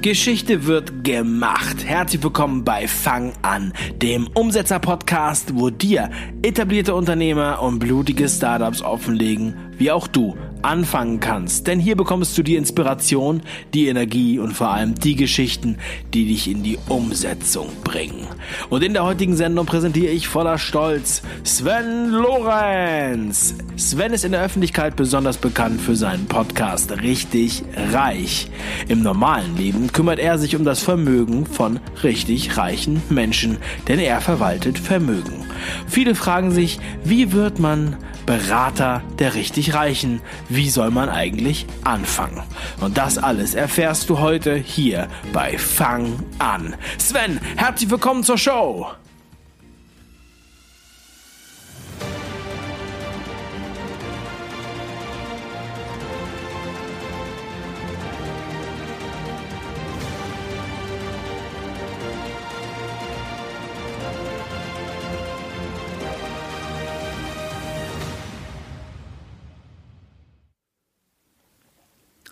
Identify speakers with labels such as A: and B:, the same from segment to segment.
A: Geschichte wird gemacht. Herzlich willkommen bei Fang an, dem Umsetzer-Podcast, wo dir etablierte Unternehmer und blutige Startups offenlegen, wie auch du anfangen kannst. Denn hier bekommst du die Inspiration, die Energie und vor allem die Geschichten, die dich in die Umsetzung bringen. Und in der heutigen Sendung präsentiere ich voller Stolz Sven Lorenz. Sven ist in der Öffentlichkeit besonders bekannt für seinen Podcast Richtig Reich. Im normalen Leben kümmert er sich um das Vermögen von richtig reichen Menschen, denn er verwaltet Vermögen. Viele fragen sich, wie wird man Berater der richtig Reichen? Wie soll man eigentlich anfangen? Und das alles erfährst du heute hier bei Fang an. Sven, herzlich willkommen zur Show!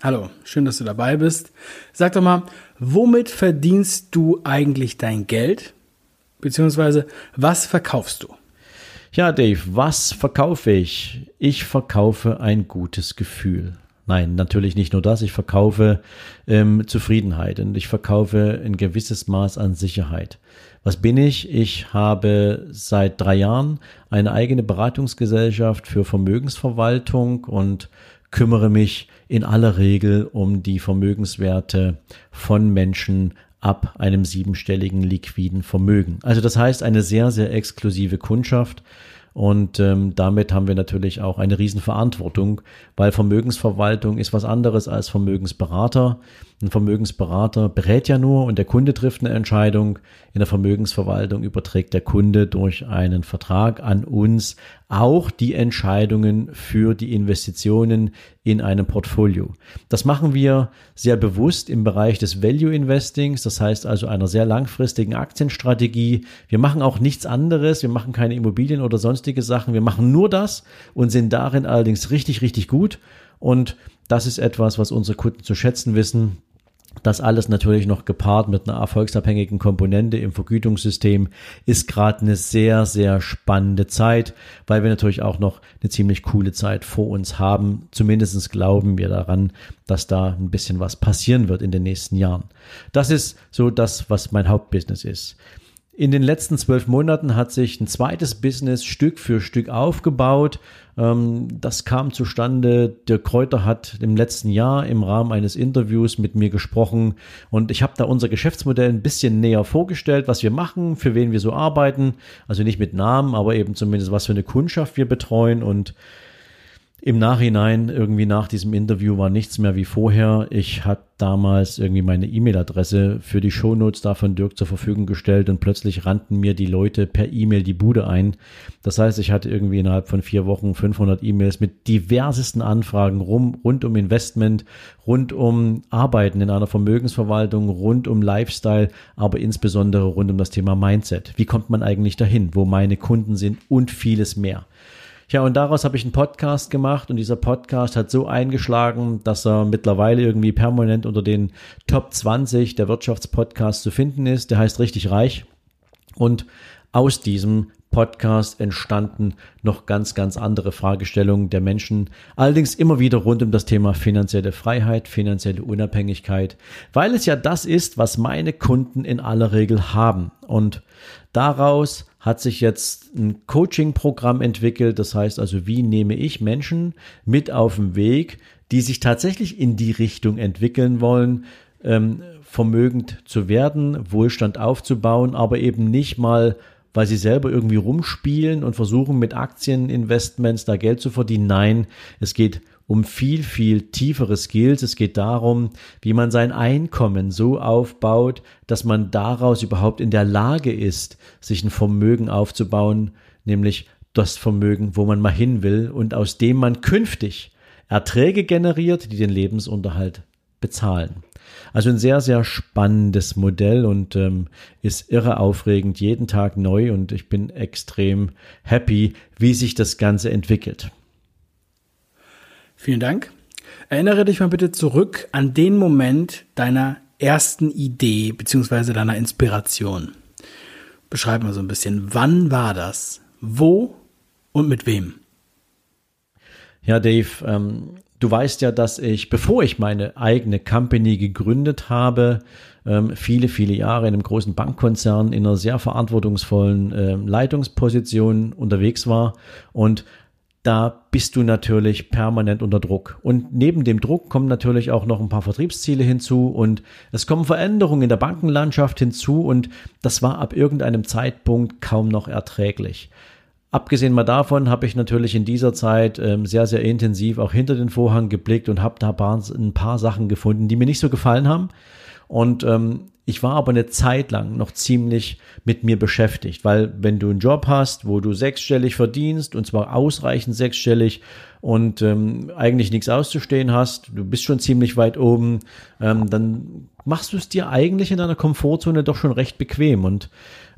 A: Hallo, schön, dass du dabei bist. Sag doch mal, womit verdienst du eigentlich dein Geld? Beziehungsweise, was verkaufst du?
B: Ja, Dave, was verkaufe ich? Ich verkaufe ein gutes Gefühl. Nein, natürlich nicht nur das. Ich verkaufe ähm, Zufriedenheit und ich verkaufe ein gewisses Maß an Sicherheit. Was bin ich? Ich habe seit drei Jahren eine eigene Beratungsgesellschaft für Vermögensverwaltung und kümmere mich in aller Regel um die Vermögenswerte von Menschen ab einem siebenstelligen liquiden Vermögen. Also das heißt eine sehr, sehr exklusive Kundschaft. Und ähm, damit haben wir natürlich auch eine Riesenverantwortung, weil Vermögensverwaltung ist was anderes als Vermögensberater. Ein Vermögensberater berät ja nur und der Kunde trifft eine Entscheidung. In der Vermögensverwaltung überträgt der Kunde durch einen Vertrag an uns auch die Entscheidungen für die Investitionen in einem Portfolio. Das machen wir sehr bewusst im Bereich des Value Investings, das heißt also einer sehr langfristigen Aktienstrategie. Wir machen auch nichts anderes, wir machen keine Immobilien oder sonstige Sachen, wir machen nur das und sind darin allerdings richtig, richtig gut. Und das ist etwas, was unsere Kunden zu schätzen wissen. Das alles natürlich noch gepaart mit einer erfolgsabhängigen Komponente im Vergütungssystem ist gerade eine sehr, sehr spannende Zeit, weil wir natürlich auch noch eine ziemlich coole Zeit vor uns haben. Zumindestens glauben wir daran, dass da ein bisschen was passieren wird in den nächsten Jahren. Das ist so das, was mein Hauptbusiness ist. In den letzten zwölf Monaten hat sich ein zweites Business Stück für Stück aufgebaut. Ähm, das kam zustande. Der Kräuter hat im letzten Jahr im Rahmen eines Interviews mit mir gesprochen und ich habe da unser Geschäftsmodell ein bisschen näher vorgestellt, was wir machen, für wen wir so arbeiten. Also nicht mit Namen, aber eben zumindest was für eine Kundschaft wir betreuen und im Nachhinein, irgendwie nach diesem Interview, war nichts mehr wie vorher. Ich hatte damals irgendwie meine E-Mail-Adresse für die Shownotes da von Dirk zur Verfügung gestellt und plötzlich rannten mir die Leute per E-Mail die Bude ein. Das heißt, ich hatte irgendwie innerhalb von vier Wochen 500 E-Mails mit diversesten Anfragen rum, rund um Investment, rund um Arbeiten in einer Vermögensverwaltung, rund um Lifestyle, aber insbesondere rund um das Thema Mindset. Wie kommt man eigentlich dahin, wo meine Kunden sind und vieles mehr. Ja, und daraus habe ich einen Podcast gemacht und dieser Podcast hat so eingeschlagen, dass er mittlerweile irgendwie permanent unter den Top 20 der Wirtschaftspodcasts zu finden ist. Der heißt richtig reich. Und aus diesem Podcast entstanden noch ganz, ganz andere Fragestellungen der Menschen. Allerdings immer wieder rund um das Thema finanzielle Freiheit, finanzielle Unabhängigkeit, weil es ja das ist, was meine Kunden in aller Regel haben. Und daraus hat sich jetzt ein Coaching-Programm entwickelt. Das heißt also, wie nehme ich Menschen mit auf den Weg, die sich tatsächlich in die Richtung entwickeln wollen, ähm, vermögend zu werden, Wohlstand aufzubauen, aber eben nicht mal, weil sie selber irgendwie rumspielen und versuchen mit Aktieninvestments da Geld zu verdienen. Nein, es geht um viel, viel tiefere Skills. Es geht darum, wie man sein Einkommen so aufbaut, dass man daraus überhaupt in der Lage ist, sich ein Vermögen aufzubauen, nämlich das Vermögen, wo man mal hin will und aus dem man künftig Erträge generiert, die den Lebensunterhalt bezahlen. Also ein sehr, sehr spannendes Modell und ähm, ist irre aufregend, jeden Tag neu und ich bin extrem happy, wie sich das Ganze entwickelt.
A: Vielen Dank. Erinnere dich mal bitte zurück an den Moment deiner ersten Idee beziehungsweise deiner Inspiration? Beschreib mal so ein bisschen, wann war das? Wo und mit wem?
B: Ja, Dave, ähm, du weißt ja, dass ich, bevor ich meine eigene Company gegründet habe, ähm, viele, viele Jahre in einem großen Bankkonzern in einer sehr verantwortungsvollen ähm, Leitungsposition unterwegs war und da bist du natürlich permanent unter Druck. Und neben dem Druck kommen natürlich auch noch ein paar Vertriebsziele hinzu und es kommen Veränderungen in der Bankenlandschaft hinzu und das war ab irgendeinem Zeitpunkt kaum noch erträglich. Abgesehen mal davon habe ich natürlich in dieser Zeit ähm, sehr, sehr intensiv auch hinter den Vorhang geblickt und habe da ein paar Sachen gefunden, die mir nicht so gefallen haben. Und ähm, ich war aber eine Zeit lang noch ziemlich mit mir beschäftigt, weil wenn du einen Job hast, wo du sechsstellig verdienst und zwar ausreichend sechsstellig und ähm, eigentlich nichts auszustehen hast, du bist schon ziemlich weit oben, ähm, dann machst du es dir eigentlich in deiner Komfortzone doch schon recht bequem. Und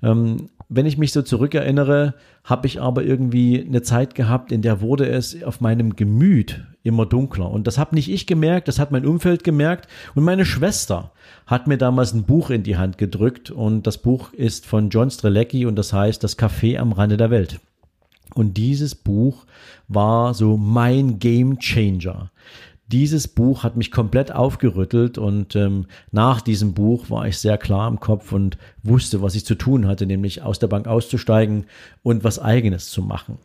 B: ähm, wenn ich mich so zurückerinnere, habe ich aber irgendwie eine Zeit gehabt, in der wurde es auf meinem Gemüt immer dunkler. Und das habe nicht ich gemerkt, das hat mein Umfeld gemerkt. Und meine Schwester hat mir damals ein Buch in die Hand gedrückt. Und das Buch ist von John Strelecki und das heißt Das Café am Rande der Welt. Und dieses Buch war so mein Game Changer dieses Buch hat mich komplett aufgerüttelt und ähm, nach diesem Buch war ich sehr klar im Kopf und wusste, was ich zu tun hatte, nämlich aus der Bank auszusteigen und was eigenes zu machen.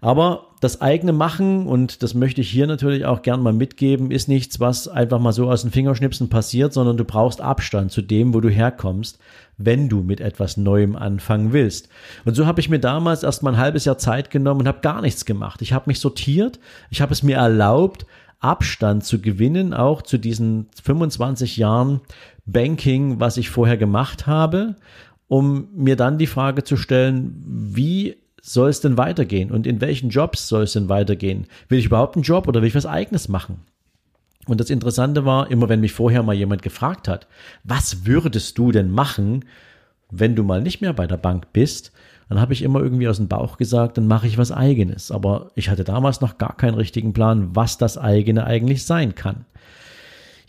B: Aber das eigene Machen, und das möchte ich hier natürlich auch gern mal mitgeben, ist nichts, was einfach mal so aus den Fingerschnipsen passiert, sondern du brauchst Abstand zu dem, wo du herkommst, wenn du mit etwas Neuem anfangen willst. Und so habe ich mir damals erst mal ein halbes Jahr Zeit genommen und habe gar nichts gemacht. Ich habe mich sortiert, ich habe es mir erlaubt, Abstand zu gewinnen, auch zu diesen 25 Jahren Banking, was ich vorher gemacht habe, um mir dann die Frage zu stellen, wie soll es denn weitergehen und in welchen Jobs soll es denn weitergehen? Will ich überhaupt einen Job oder will ich was eigenes machen? Und das Interessante war, immer wenn mich vorher mal jemand gefragt hat, was würdest du denn machen, wenn du mal nicht mehr bei der Bank bist, dann habe ich immer irgendwie aus dem Bauch gesagt, dann mache ich was eigenes. Aber ich hatte damals noch gar keinen richtigen Plan, was das eigene eigentlich sein kann.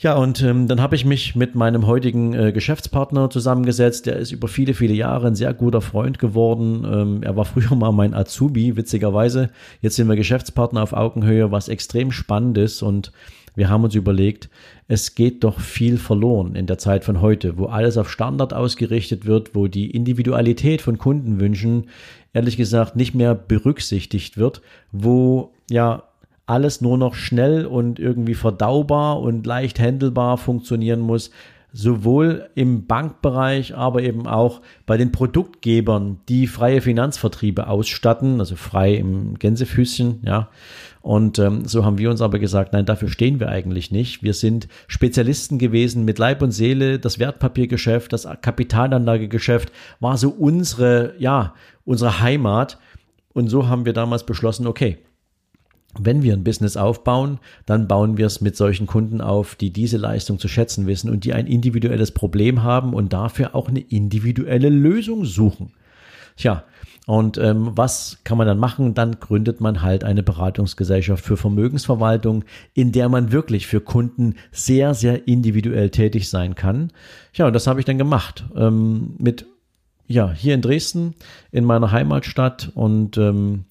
B: Ja, und ähm, dann habe ich mich mit meinem heutigen äh, Geschäftspartner zusammengesetzt. Der ist über viele, viele Jahre ein sehr guter Freund geworden. Ähm, er war früher mal mein Azubi, witzigerweise. Jetzt sind wir Geschäftspartner auf Augenhöhe, was extrem spannend ist. Und wir haben uns überlegt, es geht doch viel verloren in der Zeit von heute, wo alles auf Standard ausgerichtet wird, wo die Individualität von Kundenwünschen ehrlich gesagt nicht mehr berücksichtigt wird, wo ja alles nur noch schnell und irgendwie verdaubar und leicht handelbar funktionieren muss, sowohl im Bankbereich, aber eben auch bei den Produktgebern, die freie Finanzvertriebe ausstatten, also frei im Gänsefüßchen, ja. Und ähm, so haben wir uns aber gesagt, nein, dafür stehen wir eigentlich nicht. Wir sind Spezialisten gewesen mit Leib und Seele. Das Wertpapiergeschäft, das Kapitalanlagegeschäft war so unsere, ja, unsere Heimat. Und so haben wir damals beschlossen, okay, wenn wir ein Business aufbauen, dann bauen wir es mit solchen Kunden auf, die diese Leistung zu schätzen wissen und die ein individuelles Problem haben und dafür auch eine individuelle Lösung suchen. Tja, und ähm, was kann man dann machen? Dann gründet man halt eine Beratungsgesellschaft für Vermögensverwaltung, in der man wirklich für Kunden sehr, sehr individuell tätig sein kann. Ja, und das habe ich dann gemacht ähm, mit ja hier in Dresden in meiner Heimatstadt und ähm,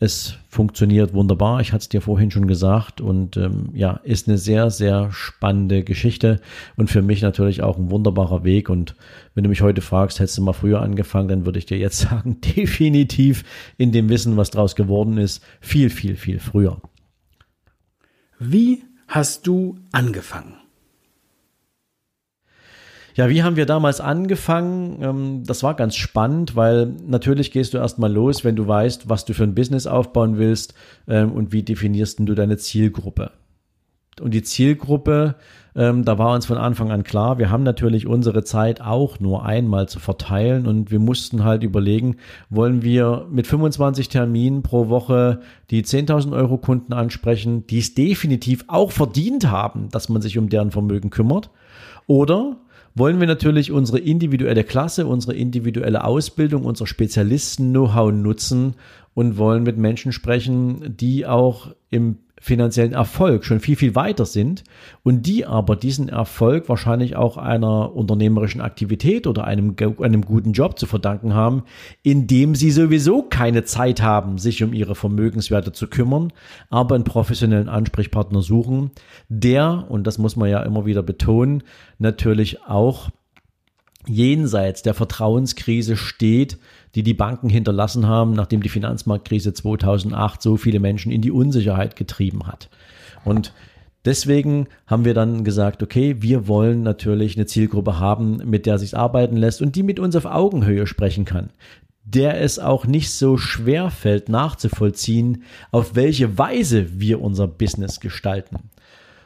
B: es funktioniert wunderbar. Ich hatte es dir vorhin schon gesagt und ähm, ja, ist eine sehr, sehr spannende Geschichte und für mich natürlich auch ein wunderbarer Weg. Und wenn du mich heute fragst, hättest du mal früher angefangen, dann würde ich dir jetzt sagen, definitiv in dem Wissen, was draus geworden ist, viel, viel, viel früher.
A: Wie hast du angefangen?
B: Ja, wie haben wir damals angefangen? Ähm, das war ganz spannend, weil natürlich gehst du erstmal los, wenn du weißt, was du für ein Business aufbauen willst ähm, und wie definierst du deine Zielgruppe. Und die Zielgruppe, ähm, da war uns von Anfang an klar, wir haben natürlich unsere Zeit auch nur einmal zu verteilen und wir mussten halt überlegen, wollen wir mit 25 Terminen pro Woche die 10.000 Euro Kunden ansprechen, die es definitiv auch verdient haben, dass man sich um deren Vermögen kümmert, oder wollen wir natürlich unsere individuelle Klasse, unsere individuelle Ausbildung, unser Spezialisten-Know-how nutzen und wollen mit Menschen sprechen, die auch im finanziellen Erfolg schon viel, viel weiter sind und die aber diesen Erfolg wahrscheinlich auch einer unternehmerischen Aktivität oder einem, einem guten Job zu verdanken haben, indem sie sowieso keine Zeit haben, sich um ihre Vermögenswerte zu kümmern, aber einen professionellen Ansprechpartner suchen, der, und das muss man ja immer wieder betonen, natürlich auch jenseits der Vertrauenskrise steht, die die Banken hinterlassen haben, nachdem die Finanzmarktkrise 2008 so viele Menschen in die Unsicherheit getrieben hat. Und deswegen haben wir dann gesagt, okay, wir wollen natürlich eine Zielgruppe haben, mit der sich arbeiten lässt und die mit uns auf Augenhöhe sprechen kann, der es auch nicht so schwer fällt nachzuvollziehen, auf welche Weise wir unser Business gestalten.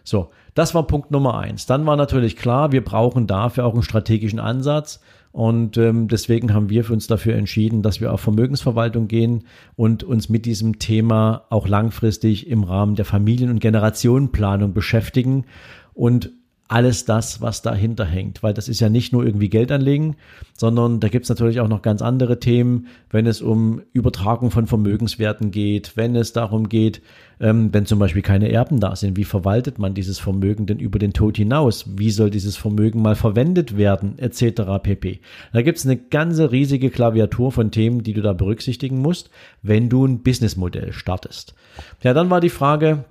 B: So, das war Punkt Nummer eins. Dann war natürlich klar, wir brauchen dafür auch einen strategischen Ansatz. Und ähm, deswegen haben wir für uns dafür entschieden, dass wir auf Vermögensverwaltung gehen und uns mit diesem Thema auch langfristig im Rahmen der Familien- und Generationenplanung beschäftigen. Und alles das, was dahinter hängt. Weil das ist ja nicht nur irgendwie Geld anlegen, sondern da gibt es natürlich auch noch ganz andere Themen, wenn es um Übertragung von Vermögenswerten geht, wenn es darum geht, ähm, wenn zum Beispiel keine Erben da sind, wie verwaltet man dieses Vermögen denn über den Tod hinaus? Wie soll dieses Vermögen mal verwendet werden, etc. pp. Da gibt es eine ganze riesige Klaviatur von Themen, die du da berücksichtigen musst, wenn du ein Businessmodell startest. Ja, dann war die Frage,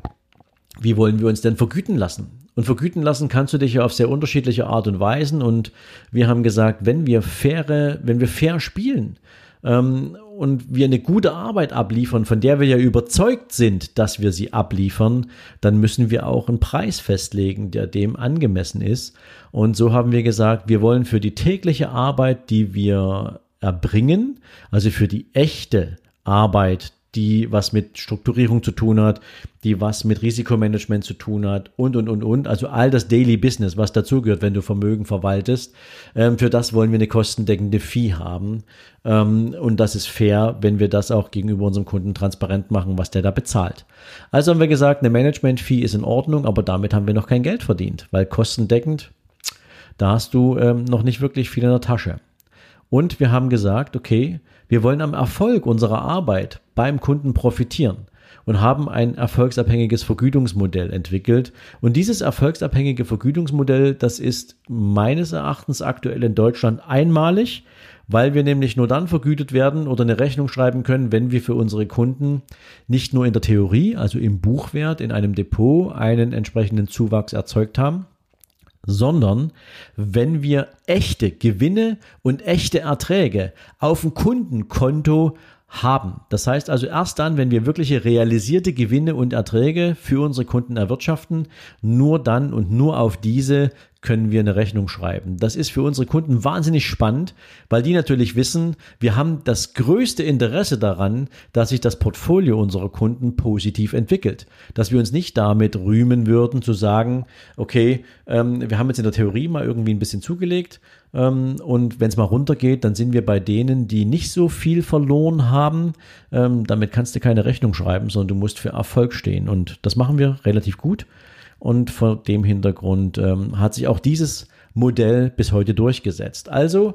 B: wie wollen wir uns denn vergüten lassen? Und vergüten lassen kannst du dich ja auf sehr unterschiedliche Art und Weisen. Und wir haben gesagt, wenn wir faire, wenn wir fair spielen ähm, und wir eine gute Arbeit abliefern, von der wir ja überzeugt sind, dass wir sie abliefern, dann müssen wir auch einen Preis festlegen, der dem angemessen ist. Und so haben wir gesagt, wir wollen für die tägliche Arbeit, die wir erbringen, also für die echte Arbeit, die was mit Strukturierung zu tun hat, die was mit Risikomanagement zu tun hat und, und, und, und. Also all das Daily Business, was dazugehört, wenn du Vermögen verwaltest. Ähm, für das wollen wir eine kostendeckende Fee haben. Ähm, und das ist fair, wenn wir das auch gegenüber unserem Kunden transparent machen, was der da bezahlt. Also haben wir gesagt, eine Management-Fee ist in Ordnung, aber damit haben wir noch kein Geld verdient, weil kostendeckend, da hast du ähm, noch nicht wirklich viel in der Tasche. Und wir haben gesagt, okay, wir wollen am Erfolg unserer Arbeit beim Kunden profitieren und haben ein erfolgsabhängiges Vergütungsmodell entwickelt. Und dieses erfolgsabhängige Vergütungsmodell, das ist meines Erachtens aktuell in Deutschland einmalig, weil wir nämlich nur dann vergütet werden oder eine Rechnung schreiben können, wenn wir für unsere Kunden nicht nur in der Theorie, also im Buchwert, in einem Depot einen entsprechenden Zuwachs erzeugt haben, sondern wenn wir echte Gewinne und echte Erträge auf dem Kundenkonto haben. Das heißt also erst dann, wenn wir wirkliche realisierte Gewinne und Erträge für unsere Kunden erwirtschaften, nur dann und nur auf diese können wir eine Rechnung schreiben. Das ist für unsere Kunden wahnsinnig spannend, weil die natürlich wissen, wir haben das größte Interesse daran, dass sich das Portfolio unserer Kunden positiv entwickelt. Dass wir uns nicht damit rühmen würden zu sagen, okay, ähm, wir haben jetzt in der Theorie mal irgendwie ein bisschen zugelegt ähm, und wenn es mal runtergeht, dann sind wir bei denen, die nicht so viel verloren haben. Ähm, damit kannst du keine Rechnung schreiben, sondern du musst für Erfolg stehen und das machen wir relativ gut. Und vor dem Hintergrund ähm, hat sich auch dieses Modell bis heute durchgesetzt. Also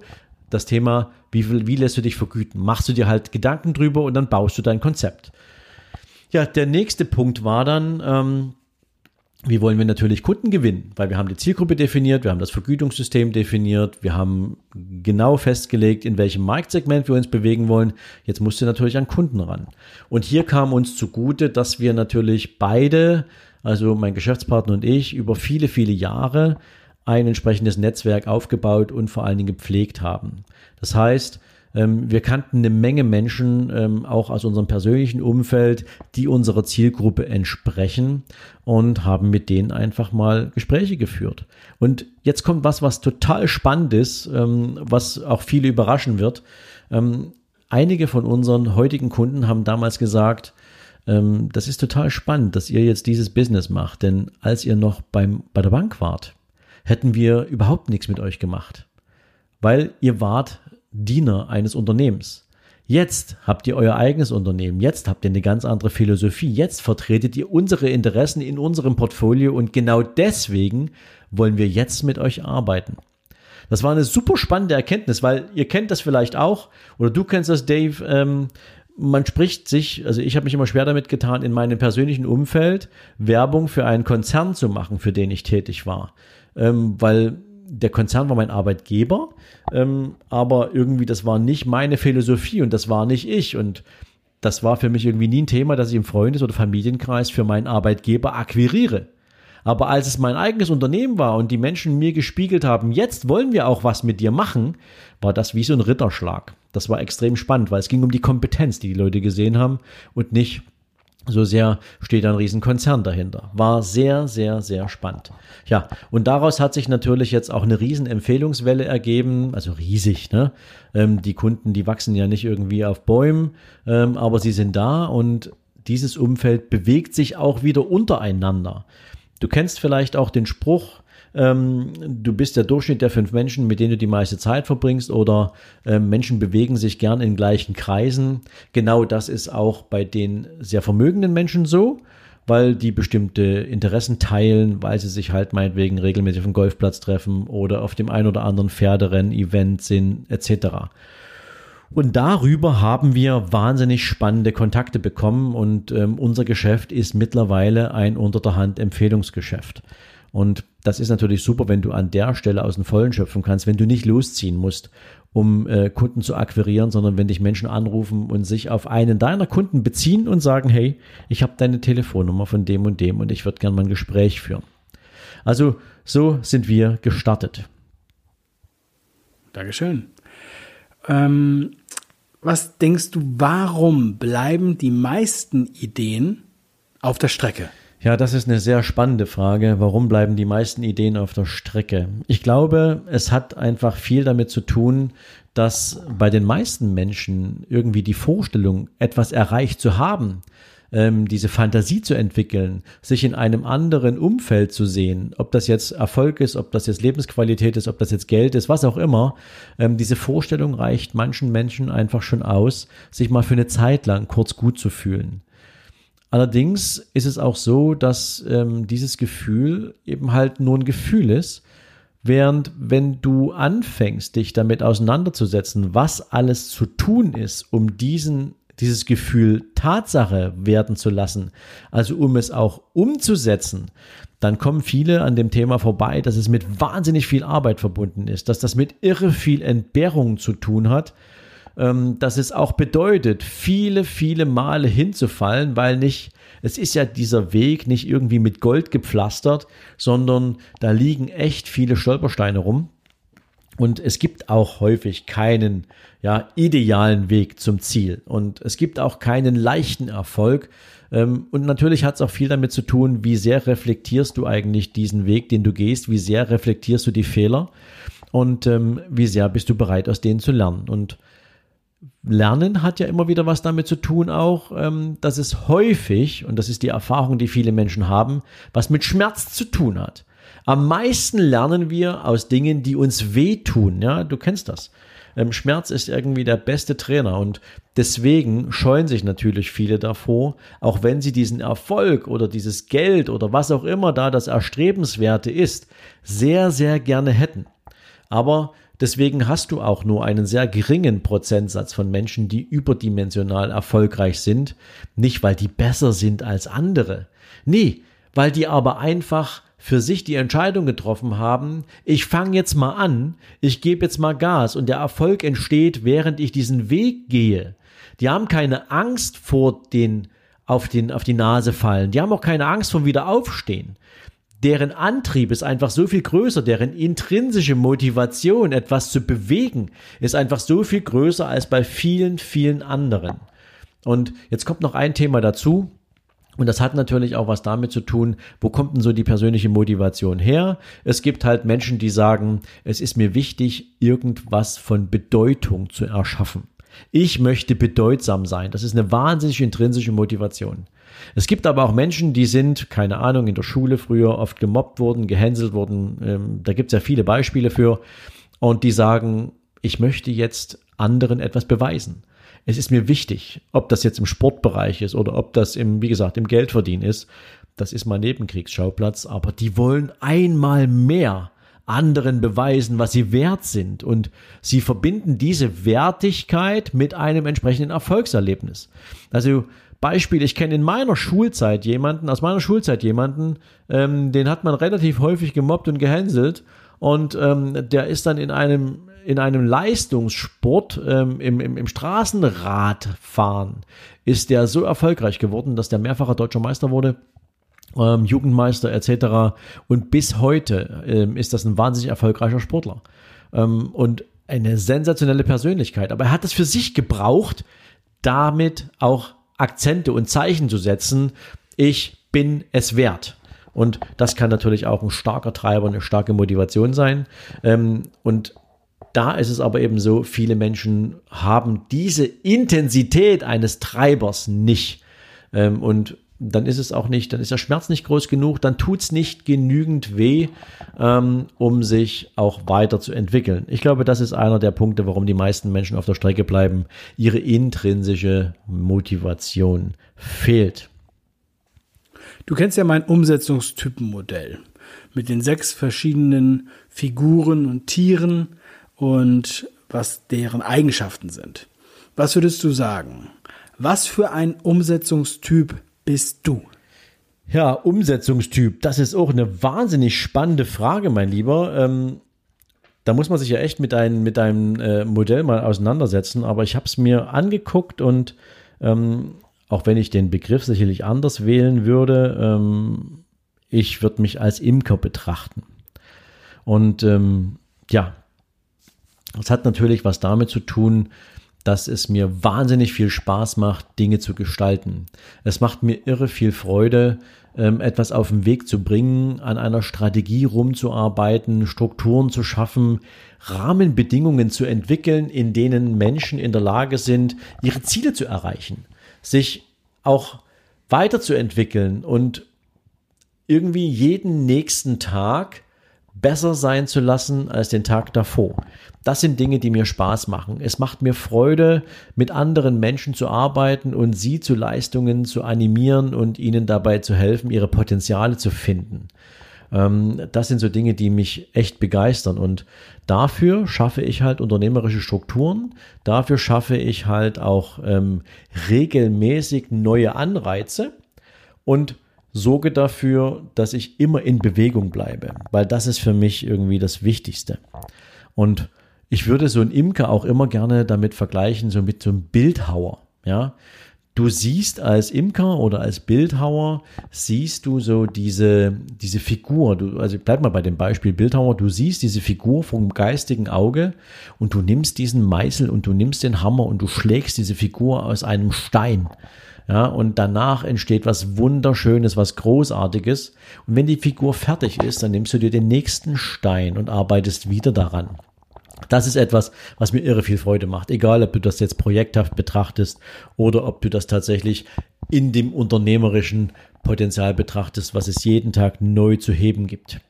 B: das Thema, wie, wie lässt du dich vergüten? Machst du dir halt Gedanken drüber und dann baust du dein Konzept. Ja, der nächste Punkt war dann, ähm, wie wollen wir natürlich Kunden gewinnen? Weil wir haben die Zielgruppe definiert, wir haben das Vergütungssystem definiert, wir haben genau festgelegt, in welchem Marktsegment wir uns bewegen wollen. Jetzt musst du natürlich an Kunden ran. Und hier kam uns zugute, dass wir natürlich beide also mein Geschäftspartner und ich, über viele, viele Jahre ein entsprechendes Netzwerk aufgebaut und vor allen Dingen gepflegt haben. Das heißt, ähm, wir kannten eine Menge Menschen, ähm, auch aus unserem persönlichen Umfeld, die unserer Zielgruppe entsprechen und haben mit denen einfach mal Gespräche geführt. Und jetzt kommt was, was total spannend ist, ähm, was auch viele überraschen wird. Einige von unseren heutigen Kunden haben damals gesagt, ähm, das ist total spannend, dass ihr jetzt dieses Business macht, denn als ihr noch beim, bei der Bank wart, hätten wir überhaupt nichts mit euch gemacht, weil ihr wart Diener eines Unternehmens. Jetzt habt ihr euer eigenes Unternehmen, jetzt habt ihr eine ganz andere Philosophie, jetzt vertretet ihr unsere Interessen in unserem Portfolio und genau deswegen wollen wir jetzt mit euch arbeiten. Das war eine super spannende Erkenntnis, weil ihr kennt das vielleicht auch, oder du kennst das, Dave, ähm, man spricht sich, also ich habe mich immer schwer damit getan, in meinem persönlichen Umfeld Werbung für einen Konzern zu machen, für den ich tätig war. Ähm, weil der Konzern war mein Arbeitgeber, ähm, aber irgendwie das war nicht meine Philosophie und das war nicht ich. Und das war für mich irgendwie nie ein Thema, dass ich im Freundes- oder Familienkreis für meinen Arbeitgeber akquiriere. Aber als es mein eigenes Unternehmen war und die Menschen mir gespiegelt haben, jetzt wollen wir auch was mit dir machen, war das wie so ein Ritterschlag. Das war extrem spannend, weil es ging um die Kompetenz, die die Leute gesehen haben und nicht so sehr steht ein Riesenkonzern dahinter. War sehr, sehr, sehr spannend. Ja, und daraus hat sich natürlich jetzt auch eine Riesenempfehlungswelle ergeben, also riesig, ne? Ähm, die Kunden, die wachsen ja nicht irgendwie auf Bäumen, ähm, aber sie sind da und dieses Umfeld bewegt sich auch wieder untereinander. Du kennst vielleicht auch den Spruch, ähm, du bist der Durchschnitt der fünf Menschen, mit denen du die meiste Zeit verbringst oder äh, Menschen bewegen sich gern in gleichen Kreisen. Genau das ist auch bei den sehr vermögenden Menschen so, weil die bestimmte Interessen teilen, weil sie sich halt meinetwegen regelmäßig auf dem Golfplatz treffen oder auf dem ein oder anderen Pferderennen-Event sind etc. Und darüber haben wir wahnsinnig spannende Kontakte bekommen und ähm, unser Geschäft ist mittlerweile ein unter der Hand Empfehlungsgeschäft. Und das ist natürlich super, wenn du an der Stelle aus dem Vollen schöpfen kannst, wenn du nicht losziehen musst, um äh, Kunden zu akquirieren, sondern wenn dich Menschen anrufen und sich auf einen deiner Kunden beziehen und sagen, hey, ich habe deine Telefonnummer von dem und dem und ich würde gerne mal ein Gespräch führen. Also so sind wir gestartet.
A: Dankeschön. Ähm, was denkst du, warum bleiben die meisten Ideen auf der Strecke?
B: Ja, das ist eine sehr spannende Frage. Warum bleiben die meisten Ideen auf der Strecke? Ich glaube, es hat einfach viel damit zu tun, dass bei den meisten Menschen irgendwie die Vorstellung, etwas erreicht zu haben, ähm, diese Fantasie zu entwickeln, sich in einem anderen Umfeld zu sehen, ob das jetzt Erfolg ist, ob das jetzt Lebensqualität ist, ob das jetzt Geld ist, was auch immer, ähm, diese Vorstellung reicht manchen Menschen einfach schon aus, sich mal für eine Zeit lang kurz gut zu fühlen. Allerdings ist es auch so, dass ähm, dieses Gefühl eben halt nur ein Gefühl ist, Während wenn du anfängst, dich damit auseinanderzusetzen, was alles zu tun ist, um diesen dieses Gefühl Tatsache werden zu lassen, also um es auch umzusetzen, dann kommen viele an dem Thema vorbei, dass es mit wahnsinnig viel Arbeit verbunden ist, dass das mit irre viel Entbehrung zu tun hat, ähm, dass es auch bedeutet, viele, viele Male hinzufallen, weil nicht, es ist ja dieser Weg nicht irgendwie mit Gold gepflastert, sondern da liegen echt viele Stolpersteine rum. Und es gibt auch häufig keinen ja, idealen Weg zum Ziel. Und es gibt auch keinen leichten Erfolg. Ähm, und natürlich hat es auch viel damit zu tun, wie sehr reflektierst du eigentlich diesen Weg, den du gehst, wie sehr reflektierst du die Fehler und ähm, wie sehr bist du bereit, aus denen zu lernen. Und Lernen hat ja immer wieder was damit zu tun, auch, ähm, dass es häufig, und das ist die Erfahrung, die viele Menschen haben, was mit Schmerz zu tun hat. Am meisten lernen wir aus Dingen, die uns wehtun. Ja, du kennst das. Ähm, Schmerz ist irgendwie der beste Trainer und deswegen scheuen sich natürlich viele davor, auch wenn sie diesen Erfolg oder dieses Geld oder was auch immer da das Erstrebenswerte ist, sehr, sehr gerne hätten. Aber deswegen hast du auch nur einen sehr geringen Prozentsatz von Menschen, die überdimensional erfolgreich sind, nicht weil die besser sind als andere. Nee, weil die aber einfach für sich die Entscheidung getroffen haben, ich fange jetzt mal an, ich gebe jetzt mal Gas und der Erfolg entsteht, während ich diesen Weg gehe. Die haben keine Angst vor den auf den auf die Nase fallen. Die haben auch keine Angst vom Wiederaufstehen. Deren Antrieb ist einfach so viel größer, deren intrinsische Motivation, etwas zu bewegen, ist einfach so viel größer als bei vielen, vielen anderen. Und jetzt kommt noch ein Thema dazu, und das hat natürlich auch was damit zu tun, wo kommt denn so die persönliche Motivation her? Es gibt halt Menschen, die sagen, es ist mir wichtig, irgendwas von Bedeutung zu erschaffen. Ich möchte bedeutsam sein. Das ist eine wahnsinnig intrinsische Motivation. Es gibt aber auch Menschen, die sind, keine Ahnung, in der Schule früher oft gemobbt worden, gehänselt worden. Ähm, da gibt es ja viele Beispiele für. Und die sagen, ich möchte jetzt anderen etwas beweisen es ist mir wichtig, ob das jetzt im Sportbereich ist oder ob das im, wie gesagt, im Geldverdienen ist. Das ist mein Nebenkriegsschauplatz, aber die wollen einmal mehr anderen beweisen, was sie wert sind. Und sie verbinden diese Wertigkeit mit einem entsprechenden Erfolgserlebnis. Also Beispiel, ich kenne in meiner Schulzeit jemanden, aus meiner Schulzeit jemanden, ähm, den hat man relativ häufig gemobbt und gehänselt und ähm, der ist dann in einem in einem Leistungssport ähm, im, im, im Straßenradfahren ist der so erfolgreich geworden, dass der mehrfacher deutscher Meister wurde ähm, Jugendmeister etc. Und bis heute ähm, ist das ein wahnsinnig erfolgreicher Sportler. Ähm, und eine sensationelle Persönlichkeit. Aber er hat es für sich gebraucht, damit auch Akzente und Zeichen zu setzen. Ich bin es wert. Und das kann natürlich auch ein starker Treiber, eine starke Motivation sein. Ähm, und da ist es aber eben so, viele Menschen haben diese Intensität eines Treibers nicht. Ähm, und dann ist es auch nicht, dann ist der Schmerz nicht groß genug, dann tut es nicht genügend weh, ähm, um sich auch weiterzuentwickeln. Ich glaube, das ist einer der Punkte, warum die meisten Menschen auf der Strecke bleiben. Ihre intrinsische Motivation fehlt.
A: Du kennst ja mein Umsetzungstypenmodell mit den sechs verschiedenen Figuren und Tieren und was deren Eigenschaften sind. Was würdest du sagen? Was für ein Umsetzungstyp bist du?
B: Ja, Umsetzungstyp, das ist auch eine wahnsinnig spannende Frage, mein Lieber. Ähm, da muss man sich ja echt mit, ein, mit einem äh, Modell mal auseinandersetzen, aber ich habe es mir angeguckt und ähm, auch wenn ich den Begriff sicherlich anders wählen würde, ähm, ich würde mich als Imker betrachten. Und ähm, ja, das hat natürlich was damit zu tun, dass es mir wahnsinnig viel Spaß macht, Dinge zu gestalten. Es macht mir irre viel Freude, ähm, etwas auf den Weg zu bringen, an einer Strategie rumzuarbeiten, Strukturen zu schaffen, Rahmenbedingungen zu entwickeln, in denen Menschen in der Lage sind, ihre Ziele zu erreichen, sich auch weiterzuentwickeln und irgendwie jeden nächsten Tag besser sein zu lassen als den Tag davor. Das sind Dinge, die mir Spaß machen. Es macht mir Freude, mit anderen Menschen zu arbeiten und sie zu Leistungen zu animieren und ihnen dabei zu helfen, ihre Potenziale zu finden. Ähm, das sind so Dinge, die mich echt begeistern und dafür schaffe ich halt unternehmerische Strukturen. Dafür schaffe ich halt auch ähm, regelmäßig neue Anreize und sorge dafür, dass ich immer in Bewegung bleibe, weil das ist für mich irgendwie das Wichtigste. Und ich würde so einen Imker auch immer gerne damit vergleichen, so mit so einem Bildhauer. Ja, du siehst als Imker oder als Bildhauer, siehst du so diese, diese Figur. Du, also bleib mal bei dem Beispiel Bildhauer. Du siehst diese Figur vom geistigen Auge und du nimmst diesen Meißel und du nimmst den Hammer und du schlägst diese Figur aus einem Stein. Ja, und danach entsteht was Wunderschönes, was Großartiges. Und wenn die Figur fertig ist, dann nimmst du dir den nächsten Stein und arbeitest wieder daran. Das ist etwas, was mir irre viel Freude macht. Egal, ob du das jetzt projekthaft betrachtest oder ob du das tatsächlich in dem unternehmerischen Potenzial betrachtest, was es jeden Tag neu zu heben gibt.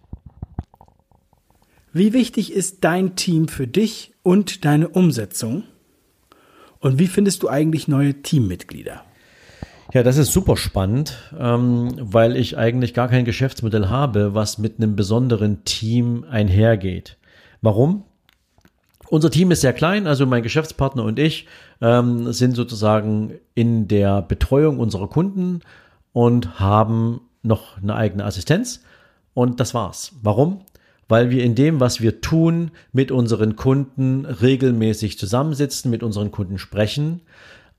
A: Wie wichtig ist dein Team für dich und deine Umsetzung? Und wie findest du eigentlich neue Teammitglieder?
B: Ja, das ist super spannend, ähm, weil ich eigentlich gar kein Geschäftsmodell habe, was mit einem besonderen Team einhergeht. Warum? Unser Team ist sehr klein, also mein Geschäftspartner und ich ähm, sind sozusagen in der Betreuung unserer Kunden und haben noch eine eigene Assistenz. Und das war's. Warum? Weil wir in dem, was wir tun, mit unseren Kunden regelmäßig zusammensitzen, mit unseren Kunden sprechen,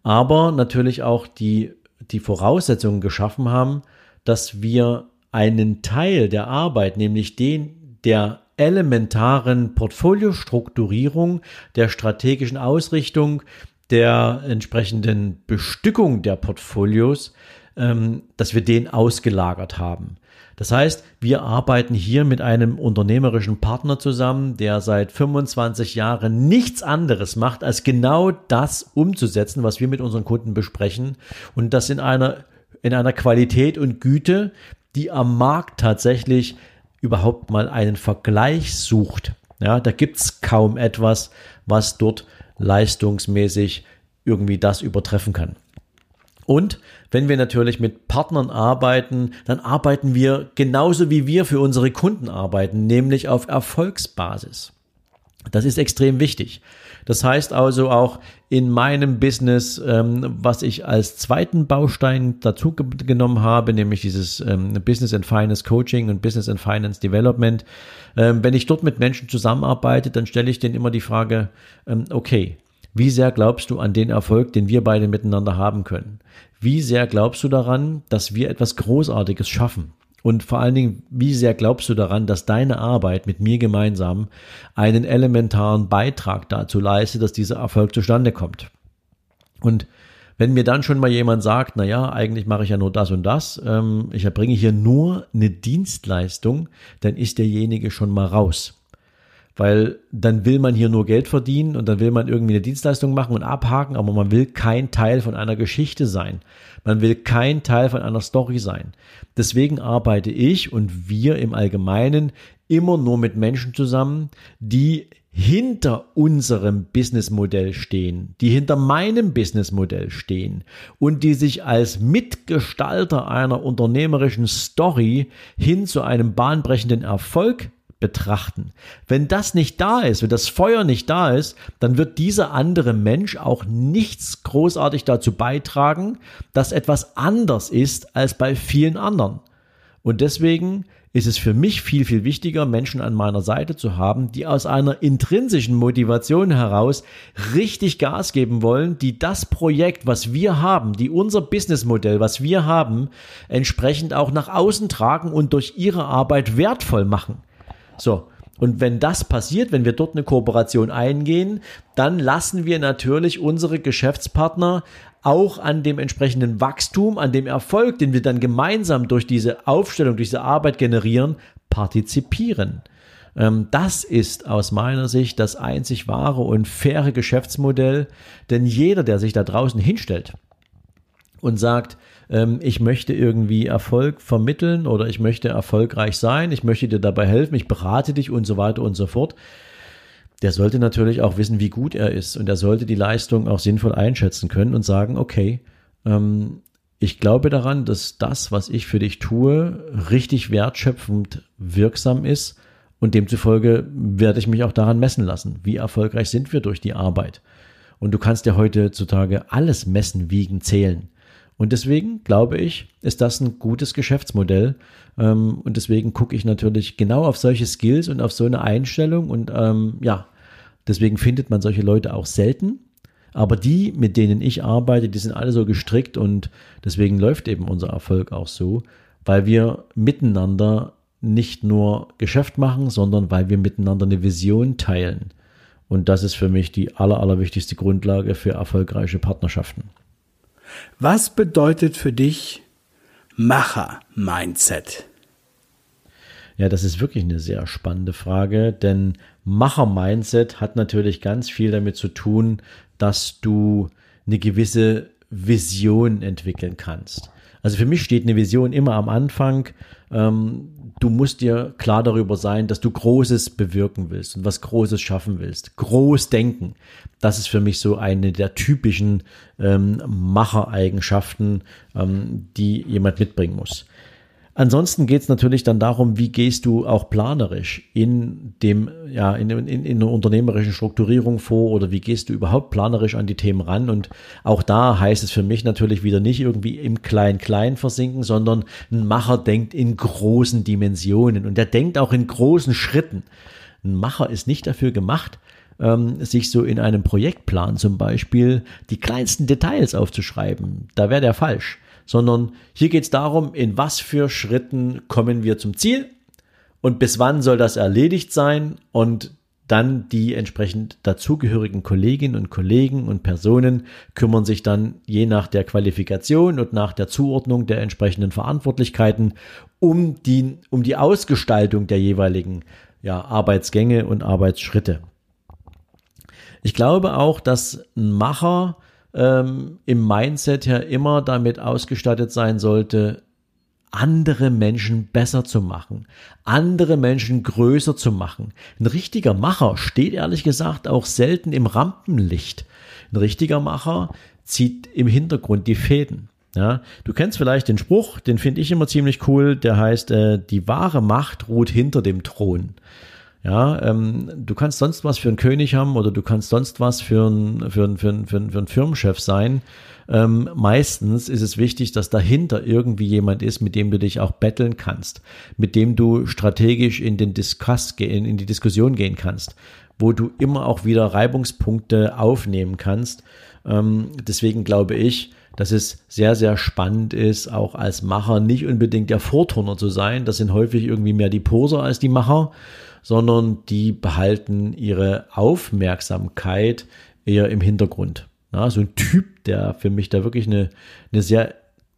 B: aber natürlich auch die, die Voraussetzungen geschaffen haben, dass wir einen Teil der Arbeit, nämlich den der elementaren Portfoliostrukturierung, der strategischen Ausrichtung, der entsprechenden Bestückung der Portfolios, ähm, dass wir den ausgelagert haben. Das heißt, wir arbeiten hier mit einem unternehmerischen Partner zusammen, der seit 25 Jahren nichts anderes macht, als genau das umzusetzen, was wir mit unseren Kunden besprechen und das in einer, in einer Qualität und Güte, die am Markt tatsächlich überhaupt mal einen Vergleich sucht. Ja, da gibt's kaum etwas, was dort leistungsmäßig irgendwie das übertreffen kann. Und wenn wir natürlich mit Partnern arbeiten, dann arbeiten wir genauso wie wir für unsere Kunden arbeiten, nämlich auf Erfolgsbasis. Das ist extrem wichtig. Das heißt also auch in meinem Business, ähm, was ich als zweiten Baustein dazu genommen habe, nämlich dieses ähm, Business and Finance Coaching und Business and Finance Development. Ähm, wenn ich dort mit Menschen zusammenarbeite, dann stelle ich denen immer die Frage, ähm, okay, wie sehr glaubst du an den Erfolg, den wir beide miteinander haben können? Wie sehr glaubst du daran, dass wir etwas Großartiges schaffen? Und vor allen Dingen, wie sehr glaubst du daran, dass deine Arbeit mit mir gemeinsam einen elementaren Beitrag dazu leistet, dass dieser Erfolg zustande kommt? Und wenn mir dann schon mal jemand sagt, na ja, eigentlich mache ich ja nur das und das, ähm, ich erbringe hier nur eine Dienstleistung, dann ist derjenige schon mal raus. Weil dann will man hier nur Geld verdienen und dann will man irgendwie eine Dienstleistung machen und abhaken, aber man will kein Teil von einer Geschichte sein. Man will kein Teil von einer Story sein. Deswegen arbeite ich und wir im Allgemeinen immer nur mit Menschen zusammen, die hinter unserem Businessmodell stehen, die hinter meinem Businessmodell stehen und die sich als Mitgestalter einer unternehmerischen Story hin zu einem bahnbrechenden Erfolg betrachten. Wenn das nicht da ist, wenn das Feuer nicht da ist, dann wird dieser andere Mensch auch nichts großartig dazu beitragen, dass etwas anders ist als bei vielen anderen. Und deswegen ist es für mich viel, viel wichtiger, Menschen an meiner Seite zu haben, die aus einer intrinsischen Motivation heraus richtig Gas geben wollen, die das Projekt, was wir haben, die unser Businessmodell, was wir haben, entsprechend auch nach außen tragen und durch ihre Arbeit wertvoll machen. So. Und wenn das passiert, wenn wir dort eine Kooperation eingehen, dann lassen wir natürlich unsere Geschäftspartner auch an dem entsprechenden Wachstum, an dem Erfolg, den wir dann gemeinsam durch diese Aufstellung, durch diese Arbeit generieren, partizipieren. Ähm, das ist aus meiner Sicht das einzig wahre und faire Geschäftsmodell, denn jeder, der sich da draußen hinstellt und sagt, ähm, ich möchte irgendwie Erfolg vermitteln oder ich möchte erfolgreich sein, ich möchte dir dabei helfen, ich berate dich und so weiter und so fort. Der sollte natürlich auch wissen, wie gut er ist und er sollte die Leistung auch sinnvoll einschätzen können und sagen, okay, ähm, ich glaube daran, dass das, was ich für dich tue, richtig wertschöpfend wirksam ist und demzufolge werde ich mich auch daran messen lassen. Wie erfolgreich sind wir durch die Arbeit? Und du kannst ja heutzutage alles messen, wiegen, zählen. Und deswegen glaube ich, ist das ein gutes Geschäftsmodell. Ähm, und deswegen gucke ich natürlich genau auf solche Skills und auf so eine Einstellung. Und ähm, ja, deswegen findet man solche Leute auch selten. Aber die, mit denen ich arbeite, die sind alle so gestrickt und deswegen läuft eben unser Erfolg auch so, weil wir miteinander nicht nur Geschäft machen, sondern weil wir miteinander eine Vision teilen. Und das ist für mich die aller, allerwichtigste Grundlage für erfolgreiche Partnerschaften.
A: Was bedeutet für dich Macher-Mindset?
B: Ja, das ist wirklich eine sehr spannende Frage, denn Macher-Mindset hat natürlich ganz viel damit zu tun, dass du eine gewisse Vision entwickeln kannst. Also für mich steht eine Vision immer am Anfang. Ähm, du musst dir klar darüber sein, dass du Großes bewirken willst und was Großes schaffen willst. Groß denken. Das ist für mich so eine der typischen ähm, Machereigenschaften, ähm, die jemand mitbringen muss. Ansonsten geht es natürlich dann darum, wie gehst du auch planerisch in dem, ja, in, in, in einer unternehmerischen Strukturierung vor oder wie gehst du überhaupt planerisch an die Themen ran? Und auch da heißt es für mich natürlich wieder nicht irgendwie im Klein-Klein versinken, sondern ein Macher denkt in großen Dimensionen und der denkt auch in großen Schritten. Ein Macher ist nicht dafür gemacht, ähm, sich so in einem Projektplan zum Beispiel die kleinsten Details aufzuschreiben. Da wäre der falsch sondern hier geht es darum, in was für Schritten kommen wir zum Ziel und bis wann soll das erledigt sein und dann die entsprechend dazugehörigen Kolleginnen und Kollegen und Personen kümmern sich dann je nach der Qualifikation und nach der Zuordnung der entsprechenden Verantwortlichkeiten um die, um die Ausgestaltung der jeweiligen ja, Arbeitsgänge und Arbeitsschritte. Ich glaube auch, dass ein Macher ähm, im Mindset her immer damit ausgestattet sein sollte, andere Menschen besser zu machen, andere Menschen größer zu machen. Ein richtiger Macher steht ehrlich gesagt auch selten im Rampenlicht. Ein richtiger Macher zieht im Hintergrund die Fäden. Ja, du kennst vielleicht den Spruch, den finde ich immer ziemlich cool, der heißt, äh, die wahre Macht ruht hinter dem Thron. Ja, ähm, du kannst sonst was für einen König haben oder du kannst sonst was für einen für ein, für ein, für ein, für ein Firmenchef sein. Ähm, meistens ist es wichtig, dass dahinter irgendwie jemand ist, mit dem du dich auch betteln kannst, mit dem du strategisch in den Diskuss gehen, in die Diskussion gehen kannst, wo du immer auch wieder Reibungspunkte aufnehmen kannst. Ähm, deswegen glaube ich, dass es sehr, sehr spannend ist, auch als Macher nicht unbedingt der Vorturner zu sein. Das sind häufig irgendwie mehr die Poser als die Macher, sondern die behalten ihre Aufmerksamkeit eher im Hintergrund. Ja, so ein Typ, der für mich da wirklich eine, eine sehr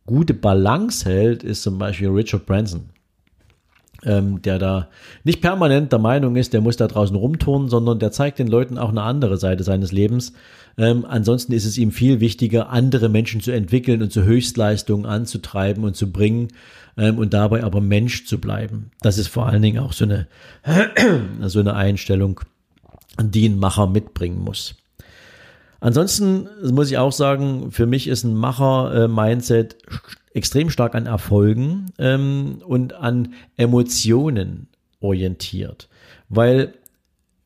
B: gute Balance hält, ist zum Beispiel Richard Branson ähm, der da nicht permanent der Meinung ist, der muss da draußen rumturnen, sondern der zeigt den Leuten auch eine andere Seite seines Lebens. Ähm, ansonsten ist es ihm viel wichtiger, andere Menschen zu entwickeln und zu Höchstleistungen anzutreiben und zu bringen ähm, und dabei aber Mensch zu bleiben. Das ist vor allen Dingen auch so eine, so eine Einstellung, die ein Macher mitbringen muss. Ansonsten muss ich auch sagen, für mich ist ein Macher-Mindset extrem stark an Erfolgen ähm, und an Emotionen orientiert. Weil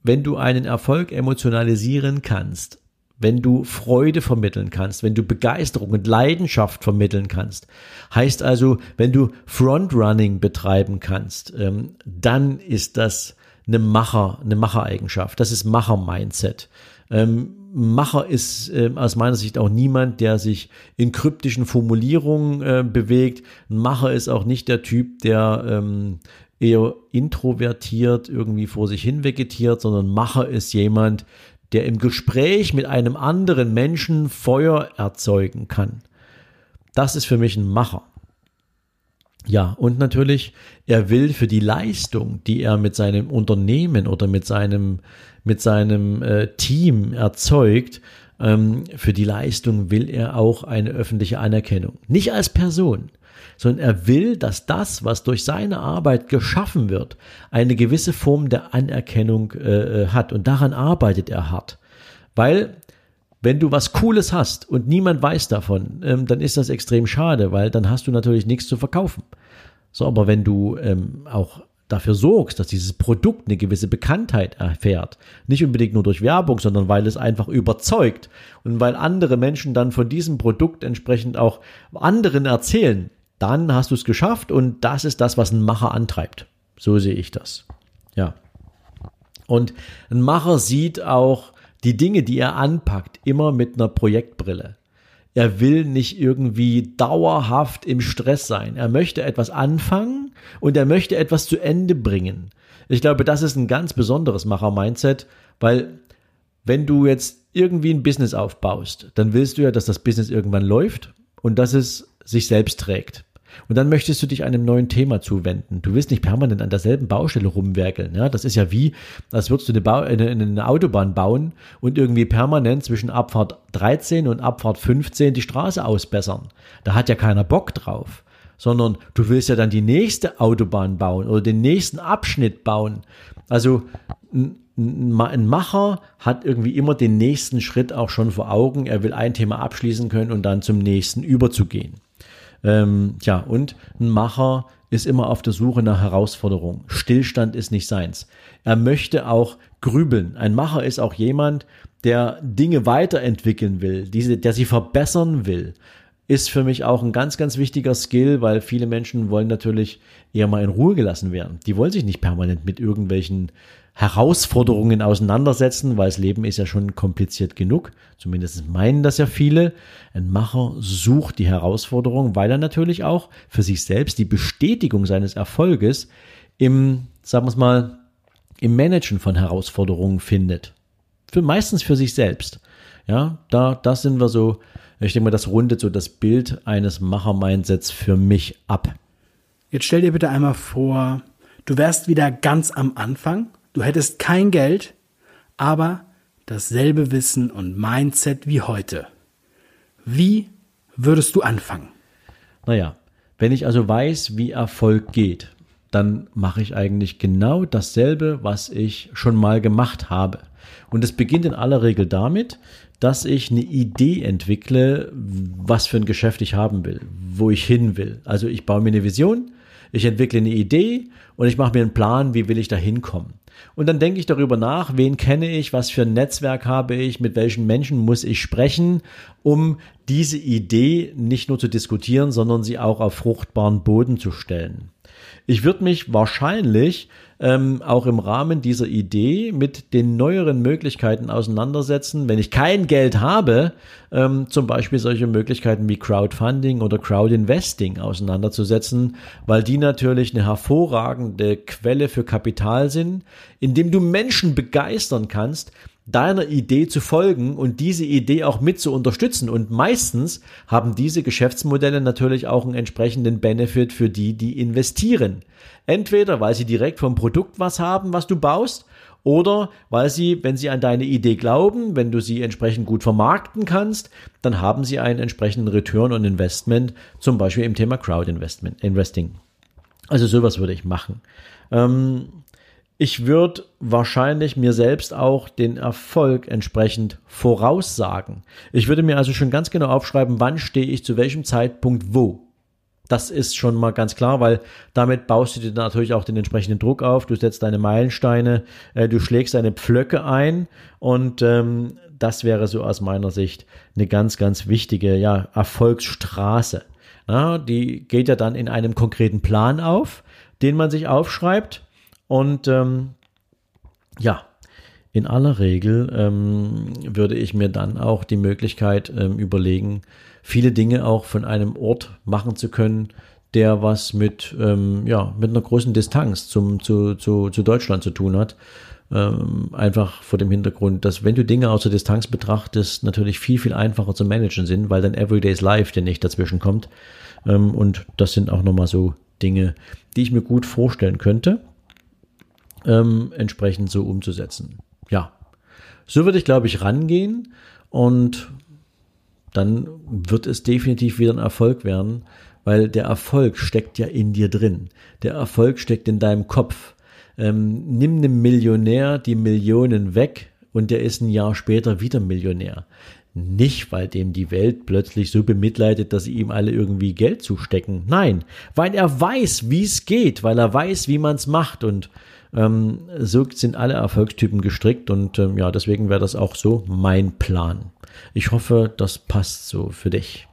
B: wenn du einen Erfolg emotionalisieren kannst, wenn du Freude vermitteln kannst, wenn du Begeisterung und Leidenschaft vermitteln kannst, heißt also, wenn du Frontrunning betreiben kannst, ähm, dann ist das eine Macher, eine Machereigenschaft. Das ist Macher-Mindset. Ähm, Macher ist äh, aus meiner Sicht auch niemand, der sich in kryptischen Formulierungen äh, bewegt. Ein Macher ist auch nicht der Typ, der ähm, eher introvertiert irgendwie vor sich hin vegetiert, sondern Macher ist jemand, der im Gespräch mit einem anderen Menschen Feuer erzeugen kann. Das ist für mich ein Macher. Ja, und natürlich, er will für die Leistung, die er mit seinem Unternehmen oder mit seinem mit seinem äh, Team erzeugt, ähm, für die Leistung will er auch eine öffentliche Anerkennung. Nicht als Person, sondern er will, dass das, was durch seine Arbeit geschaffen wird, eine gewisse Form der Anerkennung äh, äh hat. Und daran arbeitet er hart. Weil wenn du was Cooles hast und niemand weiß davon, ähm, dann ist das extrem schade, weil dann hast du natürlich nichts zu verkaufen. So, aber wenn du ähm, auch dafür sorgst, dass dieses Produkt eine gewisse Bekanntheit erfährt, nicht unbedingt nur durch Werbung, sondern weil es einfach überzeugt und weil andere Menschen dann von diesem Produkt entsprechend auch anderen erzählen, dann hast du es geschafft und das ist das, was ein Macher antreibt. So sehe ich das. Ja. Und ein Macher sieht auch die Dinge, die er anpackt, immer mit einer Projektbrille. Er will nicht irgendwie dauerhaft im Stress sein. Er möchte etwas anfangen und er möchte etwas zu Ende bringen. Ich glaube, das ist ein ganz besonderes Macher-Mindset, weil wenn du jetzt irgendwie ein Business aufbaust, dann willst du ja, dass das Business irgendwann läuft und dass es sich selbst trägt. Und dann möchtest du dich einem neuen Thema zuwenden. Du willst nicht permanent an derselben Baustelle rumwerkeln. Ja? Das ist ja wie, als würdest du eine, ba eine, eine Autobahn bauen und irgendwie permanent zwischen Abfahrt 13 und Abfahrt 15 die Straße ausbessern. Da hat ja keiner Bock drauf. Sondern du willst ja dann die nächste Autobahn bauen oder den nächsten Abschnitt bauen. Also ein Macher hat irgendwie immer den nächsten Schritt auch schon vor Augen. Er will ein Thema abschließen können und dann zum nächsten überzugehen. Ähm, ja, und ein Macher ist immer auf der Suche nach Herausforderung. Stillstand ist nicht seins. Er möchte auch grübeln. Ein Macher ist auch jemand, der Dinge weiterentwickeln will, diese, der sie verbessern will. Ist für mich auch ein ganz, ganz wichtiger Skill, weil viele Menschen wollen natürlich eher mal in Ruhe gelassen werden. Die wollen sich nicht permanent mit irgendwelchen Herausforderungen auseinandersetzen, weil das Leben ist ja schon kompliziert genug. Zumindest meinen das ja viele. Ein Macher sucht die Herausforderung, weil er natürlich auch für sich selbst die Bestätigung seines Erfolges im, sagen wir es mal, im Managen von Herausforderungen findet. Für meistens für sich selbst. Ja, da, das sind wir so, ich denke mal, das rundet so das Bild eines Macher-Mindsets für mich ab.
A: Jetzt stell dir bitte einmal vor, du wärst wieder ganz am Anfang Du hättest kein Geld, aber dasselbe Wissen und Mindset wie heute. Wie würdest du anfangen?
B: Naja, wenn ich also weiß, wie Erfolg geht, dann mache ich eigentlich genau dasselbe, was ich schon mal gemacht habe. Und es beginnt in aller Regel damit, dass ich eine Idee entwickle, was für ein Geschäft ich haben will, wo ich hin will. Also ich baue mir eine Vision, ich entwickle eine Idee und ich mache mir einen Plan, wie will ich da hinkommen. Und dann denke ich darüber nach, wen kenne ich, was für ein Netzwerk habe ich, mit welchen Menschen muss ich sprechen, um diese Idee nicht nur zu diskutieren, sondern sie auch auf fruchtbaren Boden zu stellen. Ich würde mich wahrscheinlich ähm, auch im Rahmen dieser Idee mit den neueren Möglichkeiten auseinandersetzen. Wenn ich kein Geld habe, ähm, zum Beispiel solche Möglichkeiten wie Crowdfunding oder Crowdinvesting auseinanderzusetzen, weil die natürlich eine hervorragende Quelle für Kapital sind, indem du Menschen begeistern kannst, deiner Idee zu folgen und diese Idee auch mit zu unterstützen. Und meistens haben diese Geschäftsmodelle natürlich auch einen entsprechenden Benefit für die, die investieren. Entweder weil sie direkt vom Produkt was haben, was du baust, oder weil sie, wenn sie an deine Idee glauben, wenn du sie entsprechend gut vermarkten kannst, dann haben sie einen entsprechenden Return on Investment, zum Beispiel im Thema Crowd Investment, Investing. Also sowas würde ich machen. Ähm, ich würde wahrscheinlich mir selbst auch den Erfolg entsprechend voraussagen. Ich würde mir also schon ganz genau aufschreiben, wann stehe ich zu welchem Zeitpunkt wo. Das ist schon mal ganz klar, weil damit baust du dir natürlich auch den entsprechenden Druck auf. Du setzt deine Meilensteine, äh, du schlägst deine Pflöcke ein und ähm, das wäre so aus meiner Sicht eine ganz, ganz wichtige ja, Erfolgsstraße. Na, die geht ja dann in einem konkreten Plan auf, den man sich aufschreibt und ähm, ja, in aller Regel ähm, würde ich mir dann auch die Möglichkeit ähm, überlegen, viele Dinge auch von einem Ort machen zu können, der was mit, ähm, ja, mit einer großen Distanz zum, zu, zu, zu Deutschland zu tun hat. Ähm, einfach vor dem Hintergrund, dass wenn du Dinge aus der Distanz betrachtest, natürlich viel, viel einfacher zu managen sind, weil dann Everyday's Life der nicht dazwischen kommt. Ähm, und das sind auch nochmal so Dinge, die ich mir gut vorstellen könnte ähm, entsprechend so umzusetzen. Ja, so würde ich, glaube ich, rangehen und dann wird es definitiv wieder ein Erfolg werden, weil der Erfolg steckt ja in dir drin. Der Erfolg steckt in deinem Kopf. Ähm, nimm einem Millionär die Millionen weg und der ist ein Jahr später wieder Millionär. Nicht, weil dem die Welt plötzlich so bemitleidet, dass sie ihm alle irgendwie Geld zustecken. Nein, weil er weiß, wie es geht, weil er weiß, wie man es macht und ähm, so sind alle Erfolgstypen gestrickt und ähm, ja, deswegen wäre das auch so mein Plan. Ich hoffe, das passt so für dich.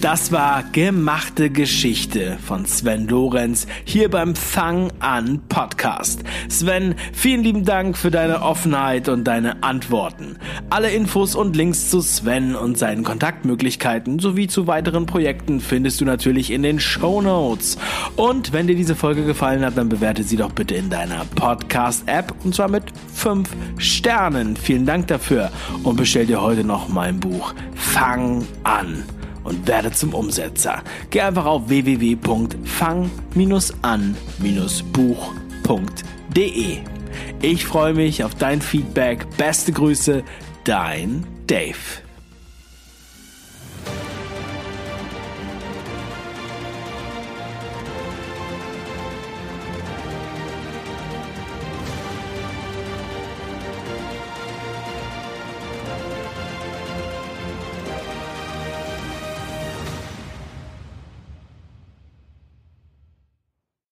A: Das war Gemachte Geschichte von Sven Lorenz hier beim Fang an Podcast. Sven, vielen lieben Dank für deine Offenheit und deine Antworten. Alle Infos und Links zu Sven und seinen Kontaktmöglichkeiten sowie zu weiteren Projekten findest du natürlich in den Show Notes. Und wenn dir diese Folge gefallen hat, dann bewerte sie doch bitte in deiner Podcast-App und zwar mit 5 Sternen. Vielen Dank dafür und bestell dir heute noch mein Buch Fang an und werde zum Umsetzer. Geh einfach auf www.fang-an-buch.de. Ich freue mich auf dein Feedback. Beste Grüße, dein Dave.